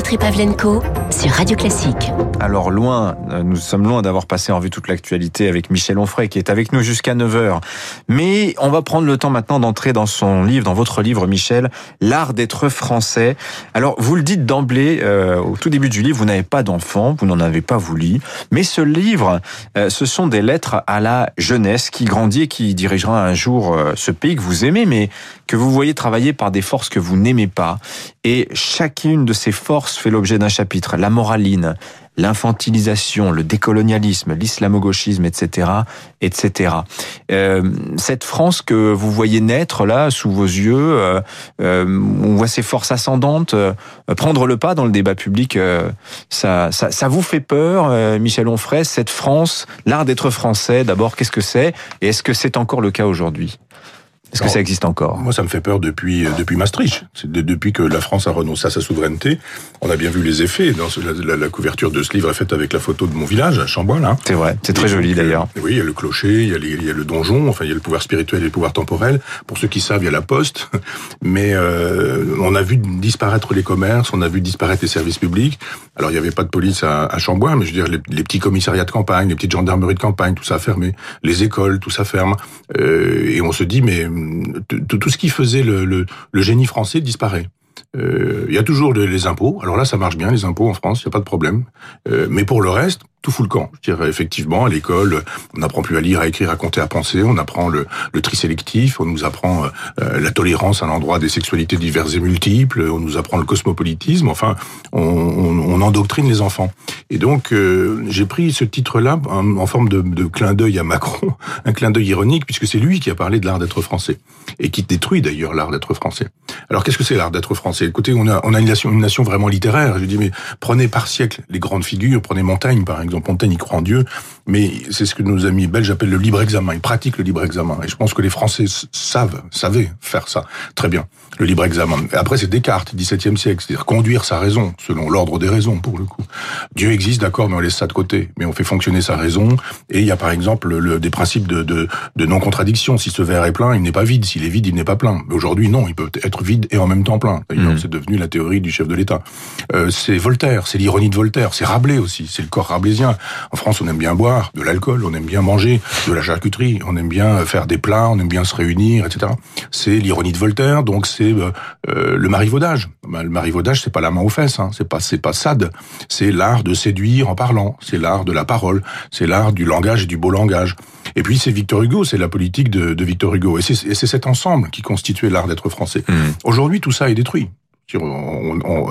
Dimitri Pavlenko sur Radio Classique. Alors loin, euh, nous sommes loin d'avoir passé en vue toute l'actualité avec Michel Onfray qui est avec nous jusqu'à 9h. Mais on va prendre le temps maintenant d'entrer dans son livre, dans votre livre Michel, L'art d'être français. Alors vous le dites d'emblée, euh, au tout début du livre, vous n'avez pas d'enfant, vous n'en avez pas voulu. Mais ce livre, euh, ce sont des lettres à la jeunesse qui grandit et qui dirigera un jour ce pays que vous aimez, mais que vous voyez travailler par des forces que vous n'aimez pas. Et chacune de ces forces fait l'objet d'un chapitre. La moraline, l'infantilisation, le décolonialisme, l'islamo-gauchisme, etc., etc. Euh, cette France que vous voyez naître là sous vos yeux, euh, euh, on voit ces forces ascendantes prendre le pas dans le débat public. Ça, ça, vous fait peur, Michel Onfray, cette France, l'art d'être français. D'abord, qu'est-ce que c'est et est-ce que c'est encore le cas aujourd'hui? Est-ce que ça existe encore? Moi, ça me fait peur depuis euh, depuis Maastricht. Depuis que la France a renoncé à sa souveraineté. On a bien vu les effets. Dans la, la, couverture de ce livre est faite avec la photo de mon village, à Chambois, là. C'est vrai, c'est très joli d'ailleurs. Oui, il y a le clocher, il y a, il y a, le donjon, enfin, il y a le pouvoir spirituel et le pouvoir temporel. Pour ceux qui savent, il y a la poste. Mais euh, on a vu disparaître les commerces, on a vu disparaître les services publics. Alors, il n'y avait pas de police à, à Chambois, mais je veux dire, les, petits commissariats de campagne, les petites gendarmeries de campagne, tout ça a fermé. Les écoles, tout ça ferme. Euh, et on se dit, mais tout ce qui faisait le, génie français disparaît. Euh, il y a toujours les impôts. Alors là, ça marche bien, les impôts en France, il n'y a pas de problème. Euh, mais pour le reste, tout fout le camp. Je dirais effectivement, à l'école, on n'apprend plus à lire, à écrire, à compter, à penser. On apprend le, le tri sélectif. On nous apprend euh, la tolérance à l'endroit des sexualités diverses et multiples. On nous apprend le cosmopolitisme. Enfin, on, on, on endoctrine les enfants. Et donc, euh, j'ai pris ce titre-là en, forme de, de clin d'œil à Macron, un clin d'œil ironique, puisque c'est lui qui a parlé de l'art d'être français et qui détruit d'ailleurs l'art d'être français. Alors, qu'est-ce que c'est l'art d'être français? Écoutez, on a, on a une nation, une nation vraiment littéraire. Je dis, mais prenez par siècle les grandes figures, prenez Montaigne par exemple exemple, Montaigne, il croit en Dieu, mais c'est ce que nos amis belges appellent le libre examen. Ils pratiquent le libre examen. Et je pense que les Français savent, savaient faire ça. Très bien. Le libre examen. Et après, c'est Descartes, 17e siècle. C'est-à-dire conduire sa raison, selon l'ordre des raisons, pour le coup. Dieu existe, d'accord, mais on laisse ça de côté. Mais on fait fonctionner sa raison. Et il y a, par exemple, le, des principes de, de, de non-contradiction. Si ce verre est plein, il n'est pas vide. S'il est vide, il n'est pas plein. Mais aujourd'hui, non, il peut être vide et en même temps plein. D'ailleurs, mmh. c'est devenu la théorie du chef de l'État. Euh, c'est Voltaire, c'est l'ironie de Voltaire, c'est Rabelais aussi, c'est le corps rabelaisien. En France, on aime bien boire de l'alcool, on aime bien manger de la charcuterie, on aime bien faire des plats, on aime bien se réunir, etc. C'est l'ironie de Voltaire, donc c'est euh, euh le marivaudage. Ben, le marivaudage, c'est pas la main aux fesses, hein. c'est pas c'est pas sad, c'est l'art de séduire en parlant, c'est l'art de la parole, c'est l'art du langage et du beau langage. Et puis c'est Victor Hugo, c'est la politique de, de Victor Hugo, et c'est cet ensemble qui constituait l'art d'être français. Mmh. Aujourd'hui, tout ça est détruit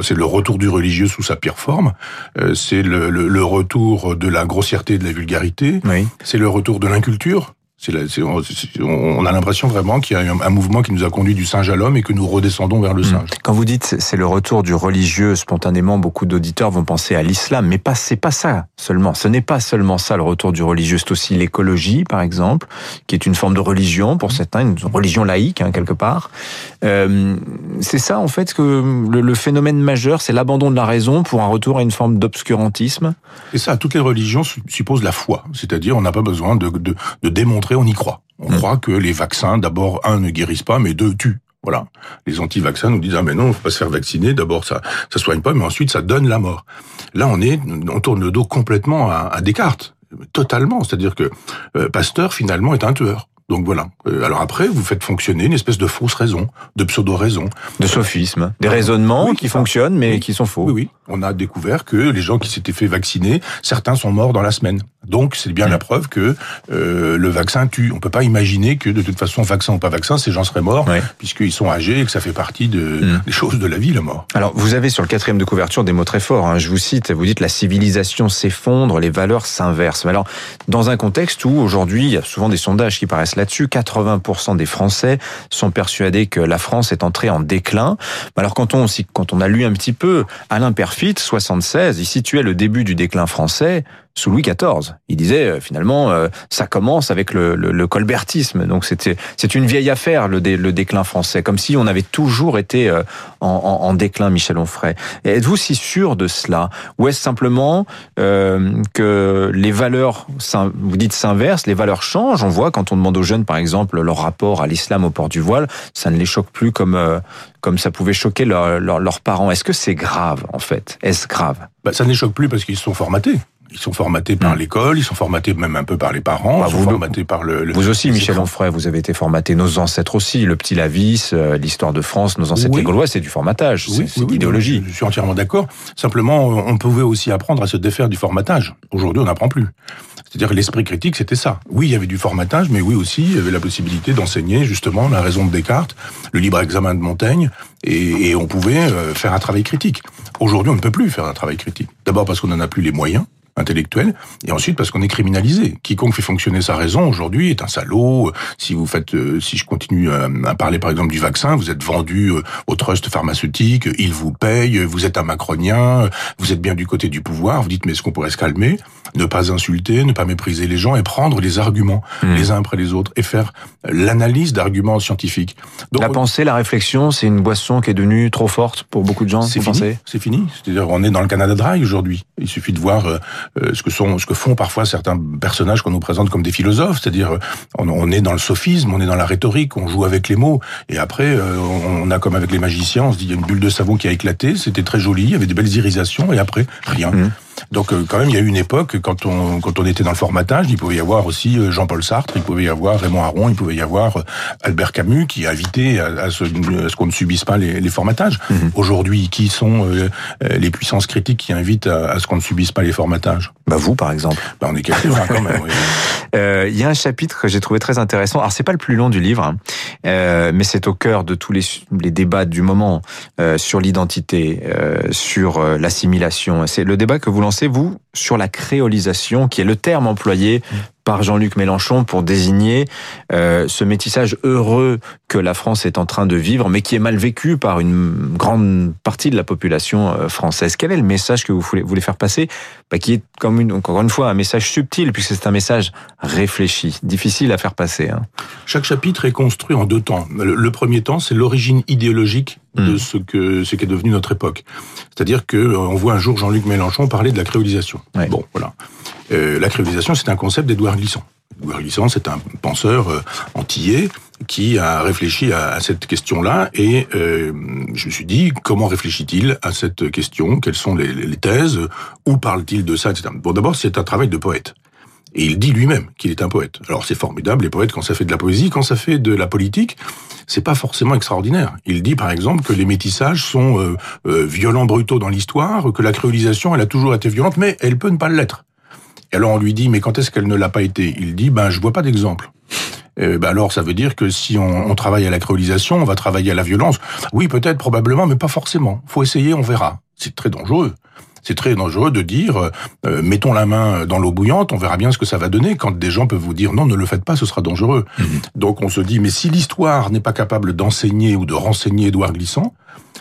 c'est le retour du religieux sous sa pire forme, euh, c'est le, le, le, retour de la grossièreté et de la vulgarité, oui. c'est le retour de l'inculture, on a l'impression vraiment qu'il y a un, un, mouvement qui nous a conduit du singe à l'homme et que nous redescendons vers le hmm. singe. Quand vous dites c'est le retour du religieux, spontanément, beaucoup d'auditeurs vont penser à l'islam, mais pas c'est pas ça seulement. Ce n'est pas seulement ça le retour du religieux, c'est aussi l'écologie, par exemple, qui est une forme de religion pour certains, une religion laïque hein, quelque part. Euh, c'est ça en fait que le, le phénomène majeur, c'est l'abandon de la raison pour un retour à une forme d'obscurantisme. Et ça, toutes les religions supposent la foi, c'est-à-dire on n'a pas besoin de, de, de démontrer on y croit. On mmh. croit que les vaccins, d'abord, un, ne guérissent pas, mais deux, tuent. Voilà. Les anti-vaccins nous disent ah mais non, on faut pas se faire vacciner. D'abord ça ça soigne pas, mais ensuite ça donne la mort. Là on est on tourne le dos complètement à, à Descartes, totalement. C'est-à-dire que euh, Pasteur finalement est un tueur. Donc voilà. Euh, alors après, vous faites fonctionner une espèce de fausse raison, de pseudo-raison. De sophisme. Des raisonnements oui, qui fonctionnent mais oui. qui sont faux. Oui, oui. On a découvert que les gens qui s'étaient fait vacciner, certains sont morts dans la semaine. Donc c'est bien mmh. la preuve que euh, le vaccin tue. On peut pas imaginer que de toute façon, vaccin ou pas vaccin, ces gens seraient morts, ouais. puisqu'ils sont âgés et que ça fait partie de, mmh. des choses de la vie, la mort. Alors vous avez sur le quatrième de couverture des mots très forts. Hein. Je vous cite, vous dites la civilisation s'effondre, les valeurs s'inversent. Alors dans un contexte où aujourd'hui, il y a souvent des sondages qui paraissent là-dessus, 80% des Français sont persuadés que la France est entrée en déclin. Alors quand on, quand on a lu un petit peu Alain Perfit, 76, il situait le début du déclin français sous Louis XIV. Il disait euh, finalement, euh, ça commence avec le, colbertisme. Donc c'était c'est une vieille affaire le, déclin français, comme si on avait toujours été euh, en déclin, Michel Onfray. Êtes-vous si sûr de cela, ou est-ce simplement que les valeurs, vous dites s'inversent, les valeurs changent? On voit quand on demande aux jeunes, par exemple, leur rapport à l'islam au port du voile, ça ne les choque plus comme comme ça pouvait choquer leurs parents. Est-ce que c'est grave en fait? Est-ce grave? Bah, Ça ne les choque plus parce qu'ils sont formatés. Ils sont formatés par hmm. l'école, ils sont formatés même un peu par les parents, bah, ils sont vous, formatés par le, Vous aussi, Michel Onfray, vous avez été formaté, nos ancêtres aussi, le petit Lavis, euh, l'histoire de France, nos ancêtres les Gaulois, c'est du formatage, c'est l'idéologie. Je suis entièrement d'accord. Simplement, on pouvait aussi apprendre à se défaire du formatage. Aujourd'hui, on n'apprend plus. C'est-à-dire l'esprit critique, c'était ça. Oui, il y avait du formatage, mais oui aussi, il y avait la possibilité d'enseigner justement la raison de Descartes, le libre examen de Montaigne, et, et on pouvait euh, faire un travail critique. Aujourd'hui, on ne peut plus faire un travail critique. D'abord parce qu'on n'en a plus les moyens, intellectuel, et ensuite parce qu'on est criminalisé. Quiconque fait fonctionner sa raison aujourd'hui est un salaud. Si vous faites, euh, si je continue euh, à parler par exemple du vaccin, vous êtes vendu euh, au trust pharmaceutique, il vous paye, vous êtes un macronien, vous êtes bien du côté du pouvoir. Vous dites mais est-ce qu'on pourrait se calmer, ne pas insulter, ne pas mépriser les gens et prendre les arguments mmh. les uns après les autres et faire l'analyse d'arguments scientifiques. Donc, la pensée, la réflexion, c'est une boisson qui est devenue trop forte pour beaucoup de gens. C'est fini. C'est fini. C'est-à-dire on est dans le Canada Dry aujourd'hui. Il suffit de voir euh, ce que sont, ce que font parfois certains personnages qu'on nous présente comme des philosophes, c'est-à-dire euh, on, est dans le sophisme, on est dans la rhétorique, on joue avec les mots, et après euh, on a comme avec les magiciens, on se dit il y a une bulle de savon qui a éclaté, c'était très joli, il y avait des belles irisations, et après rien. Mmh. Donc euh, quand même, il y a eu une époque quand on quand on était dans le formatage, il pouvait y avoir aussi euh, Jean-Paul Sartre, il pouvait y avoir Raymond Aron, il pouvait y avoir euh, Albert Camus qui a invité à, ce, ce qu'on ne subisse pas les, les formatages. Mhm. Aujourd'hui, qui sont les puissances critiques qui invitent à, ce qu'on ne subisse pas les formatages? Bah vous, par exemple. Bah on est quelques-uns quand même. Il y a un chapitre que j'ai trouvé très intéressant. Alors c'est pas le plus long du livre, hein, mais c'est au cœur de tous les, les débats du moment sur l'identité, sur l'assimilation. C'est le débat que vous lancez vous sur la créolisation, qui est le terme employé par Jean-Luc Mélenchon pour désigner euh, ce métissage heureux que la France est en train de vivre, mais qui est mal vécu par une grande partie de la population euh, française. Quel est le message que vous voulez, faire passer? Bah, Qui est, comme une, encore une fois, un message subtil, puisque c'est un message réfléchi, difficile à faire passer. Hein. Chaque chapitre est construit en deux temps. Le, premier temps, c'est l'origine idéologique de hmm. ce que ce qu'est devenu notre époque. C'est-à-dire que euh, on voit un jour Jean-Luc Mélenchon parler de la créolisation. Bon, voilà. Euh, la créolisation, c'est un concept d'Edouard Glissant. Edouard Glissant, c'est un penseur euh, antillais qui a réfléchi à, cette question-là et euh, je me suis dit comment réfléchit-il à cette question? Quelles sont les, les thèses? Où parle-t-il de ça, etc. Bon, d'abord, c'est un travail de poète. Et il dit lui-même qu'il est un poète. Alors c'est formidable, les poètes, quand ça fait de la poésie, quand ça fait de la politique, c'est pas forcément extraordinaire. Il dit par exemple que les métissages sont violents, brutaux dans l'histoire, que la créolisation, elle a toujours été violente, mais elle peut ne pas l'être. Et alors on lui dit, mais quand est-ce qu'elle ne l'a pas été? Il dit, ben je vois pas d'exemple. ben alors ça veut dire que si on, on, travaille à la créolisation, on va travailler à la violence. Oui, peut-être, probablement, mais pas forcément. Faut essayer, on verra. C'est très dangereux. C'est très dangereux de dire euh, mettons la main dans l'eau bouillante, on verra bien ce que ça va donner. Quand des gens peuvent vous dire non, ne le faites pas, ce sera dangereux. Mmh. Donc on se dit mais si l'histoire n'est pas capable d'enseigner ou de renseigner Édouard Glissant,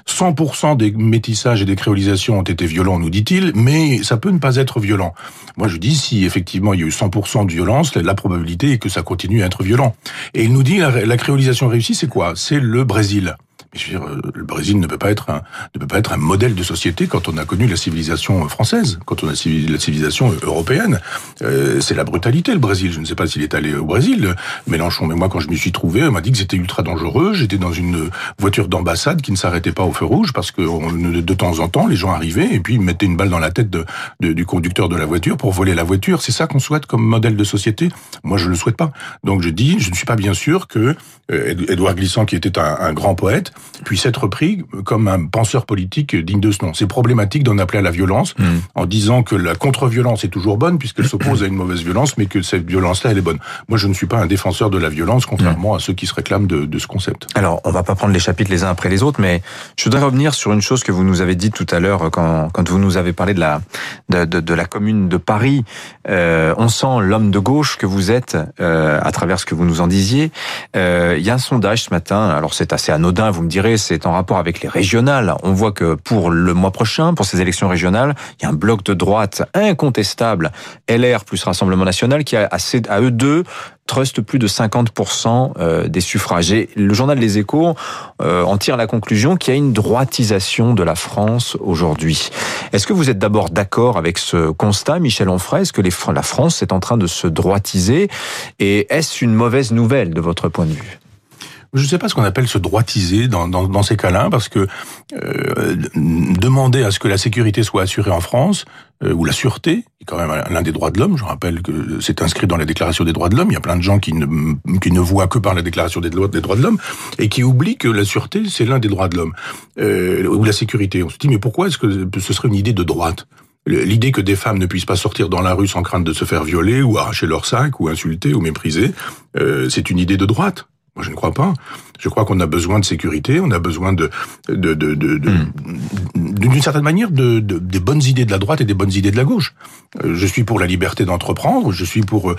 100% des métissages et des créolisations ont été violents, nous dit-il, mais ça peut ne pas être violent. Moi, je dis, si effectivement il y a eu 100% de violence, la probabilité est que ça continue à être violent. Et il nous dit, la, la créolisation réussie, c'est quoi? C'est le Brésil. Mais je veux dire, euh, le Brésil ne peut pas être un, ne peut pas être un modèle de société quand on a connu la civilisation française, quand on a la civilisation européenne. Euh, c'est la brutalité, le Brésil. Je ne sais pas s'il est allé au Brésil, Mélenchon. Mais moi, quand je m'y suis trouvé, on m'a dit que c'était ultra dangereux. J'étais dans une voiture d'ambassade qui ne s'arrêtait pas au feu rouge parce que de temps en temps, les gens arrivaient et puis mettaient une balle dans la tête du conducteur de la voiture pour voler la voiture. C'est ça qu'on souhaite comme modèle de société? Moi, je le souhaite pas. Donc, je dis, je ne suis pas bien sûr que euh, Glissant, qui était un grand poète, puisse être pris comme un penseur politique digne de ce nom. C'est problématique d'en appeler à la violence hmm. en disant que la contre-violence est toujours bonne puisqu'elle s'oppose à une mauvaise violence, mais que cette violence-là, elle est bonne. Moi, je ne suis pas un défenseur de la violence, contrairement à ceux qui se réclament de, de, ce concept. Alors, on va pas prendre les chapitres les uns après les autres, mais je voudrais revenir sur une chose que vous nous avez dit tout à l'heure quand, quand vous nous avez parlé de la, de, de, de la commune de Paris. Euh, on sent l'homme de gauche que vous êtes euh, à travers ce que vous nous en disiez. Euh, il y a un sondage ce matin, alors c'est assez anodin, vous me me direz, c'est en rapport avec les régionales. On voit que pour le mois prochain, pour ces élections régionales, il y a un bloc de droite incontestable, LR plus Rassemblement National, qui a à eux deux trust plus de 50% euh, des suffrages. Et le journal Les Échos euh, en tire la conclusion qu'il y a une droitisation de la France aujourd'hui. Est-ce que vous êtes d'abord d'accord avec ce constat, Michel Onfray? Que la France est en train de se droitiser? Et est-ce une mauvaise nouvelle de votre point de vue? Je ne sais pas ce qu'on appelle se droitiser dans, dans, dans ces cas-là, parce que euh, demander à ce que la sécurité soit assurée en France, euh, ou la sûreté, est quand même l'un des droits de l'homme. Je rappelle que c'est inscrit dans la Déclaration des droits de l'homme. Il y a plein de gens qui ne, qui ne voient que par la Déclaration des droits, des droits de l'homme et qui oublient que la sûreté, c'est l'un des droits de l'homme, euh, ou la sécurité. On se dit, mais pourquoi est-ce que ce serait une idée de droite? L'idée que des femmes ne puissent pas sortir dans la rue sans crainte de se faire violer ou arracher leur sac ou insulter ou mépriser, euh, c'est une idée de droite. Moi, je ne crois pas. Je crois qu'on a besoin de sécurité, on a besoin de, de, de, de, hmm. d'une certaine manière, de, de, des bonnes idées de la droite et des bonnes idées de la gauche. Euh, je suis pour la liberté d'entreprendre, je suis pour euh,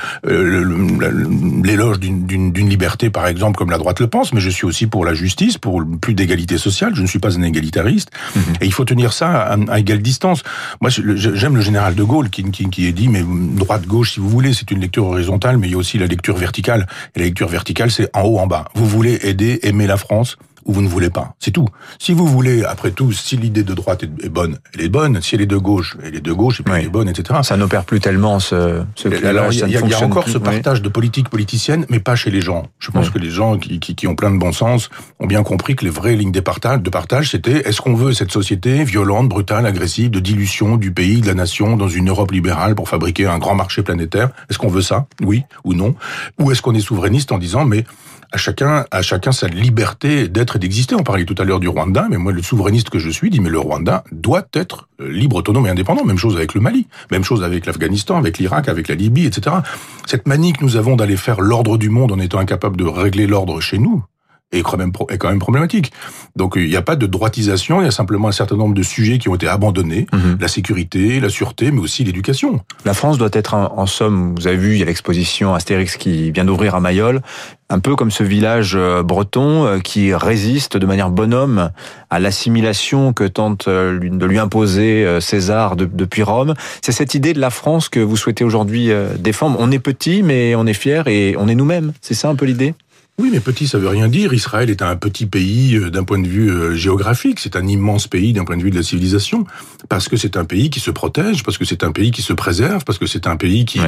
l'éloge d'une liberté, par exemple, comme la droite le pense, mais je suis aussi pour la justice, pour plus d'égalité sociale. Je ne suis pas un égalitariste, hmm. et il faut tenir ça à, à égale distance. Moi, j'aime le général de Gaulle qui, qui, qui est dit, mais droite-gauche, si vous voulez, c'est une lecture horizontale, mais il y a aussi la lecture verticale. Et la lecture verticale, c'est en haut, en bas. Vous voulez aider aimer la France ou vous ne voulez pas. C'est tout. Si vous voulez, après tout, si l'idée de droite est bonne, elle est bonne. Si elle est de gauche, elle est de gauche et puis elle est bonne, etc. Ça n'opère plus tellement ce, ce Alors, il y, a encore ce partage de politique politicienne, mais pas chez les gens. Je pense que les gens qui, qui, qui, ont plein de bon sens ont bien compris que les vraies lignes de partage, de partage c'était est-ce qu'on veut cette société violente, brutale, agressive, de dilution du pays, de la nation, dans une Europe libérale pour fabriquer un grand marché planétaire? Est-ce qu'on veut ça? Oui ou non? Ou est-ce qu'on est souverainiste en disant mais à chacun, à chacun sa liberté d'être et d'exister. On parlait tout à l'heure du Rwanda, mais moi, le souverainiste que je suis, dit, mais le Rwanda doit être euh, libre, autonome et indépendant. Même chose avec le Mali, même chose avec l'Afghanistan, avec l'Irak, avec la Libye, etc. Cette manie que nous avons d'aller faire l'ordre du monde en étant incapable de régler l'ordre chez nous, est quand même est quand même problématique. Donc il n'y a pas de droitisation, il y a simplement un certain nombre de sujets qui ont été abandonnés, mhm. la sécurité, la sûreté, mais aussi l'éducation. La France doit être en, somme, vous avez vu, il y a l'exposition Astérix qui vient d'ouvrir à Mayol, un peu comme ce village euh, breton euh, qui résiste de manière bonhomme à l'assimilation que tente euh, de lui imposer César depuis Rome. C'est cette idée de la France que vous souhaitez aujourd'hui défendre. On est petit, mais on est fier et on est nous-mêmes. C'est ça un peu l'idée? Oui, mais petit, ça veut rien dire. Israël est un petit pays euh, d'un point de vue euh, géographique. C'est un immense pays d'un point de vue de la civilisation. Parce que c'est un pays qui se protège, parce que c'est un pays qui se préserve, parce que c'est un pays qui,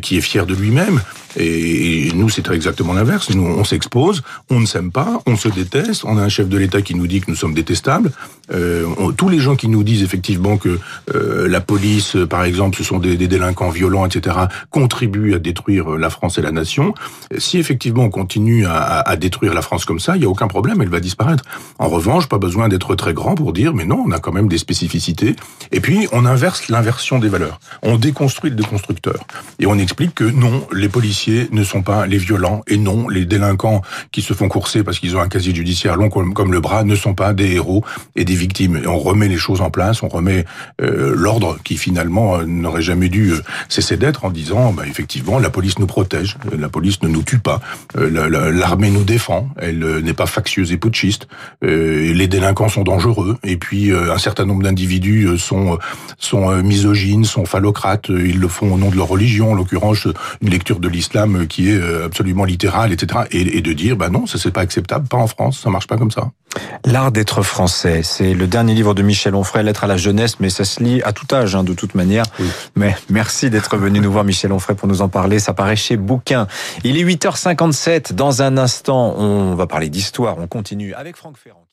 qui est fier de lui-même. Et, nous, c'est exactement l'inverse. Nous, on s'expose, on ne s'aime pas, on se déteste. On a un chef de l'État qui nous dit que nous sommes détestables. Euh, tous les gens qui nous disent effectivement que euh, la police, par exemple, ce sont des, délinquants violents, etc., contribuent à détruire la France et la nation. Si effectivement on continue à détruire la France comme ça, il y a aucun problème, elle va disparaître. En revanche, pas besoin d'être très grand pour dire, mais non, on a quand même des spécificités. Et puis, on inverse l'inversion des valeurs. On déconstruit le déconstructeur. Et on explique que non, les policiers ne sont pas les violents, et non, les délinquants qui se font courser parce qu'ils ont un casier judiciaire long comme, le bras ne sont pas des héros et des victimes. On remet les choses en place, on remet euh, l'ordre qui finalement euh, n'aurait jamais dû euh, cesser d'être en disant, bah, effectivement, la police nous protège, la police ne nous tue pas, la, la, l'armée nous défend, elle n'est pas factieuse et putschiste, les délinquants sont dangereux, et puis un certain nombre d'individus sont sont misogynes, sont phallocrates, ils le font au nom de leur religion, en l'occurrence une lecture de l'islam qui est absolument littérale, etc. Et, de dire, bah non, ça c'est pas acceptable, pas en France, ça marche pas comme ça. L'art d'être français, c'est le dernier livre de Michel Onfray, Lettre à la jeunesse, mais ça se lit à tout âge, hein, de toute manière. Mais merci d'être venu nous voir, Michel Onfray, pour nous en parler. Ça paraît chez Bouquin. Il est 8h57. Dans un instant, on va parler d'histoire. On continue avec Franck Ferrand.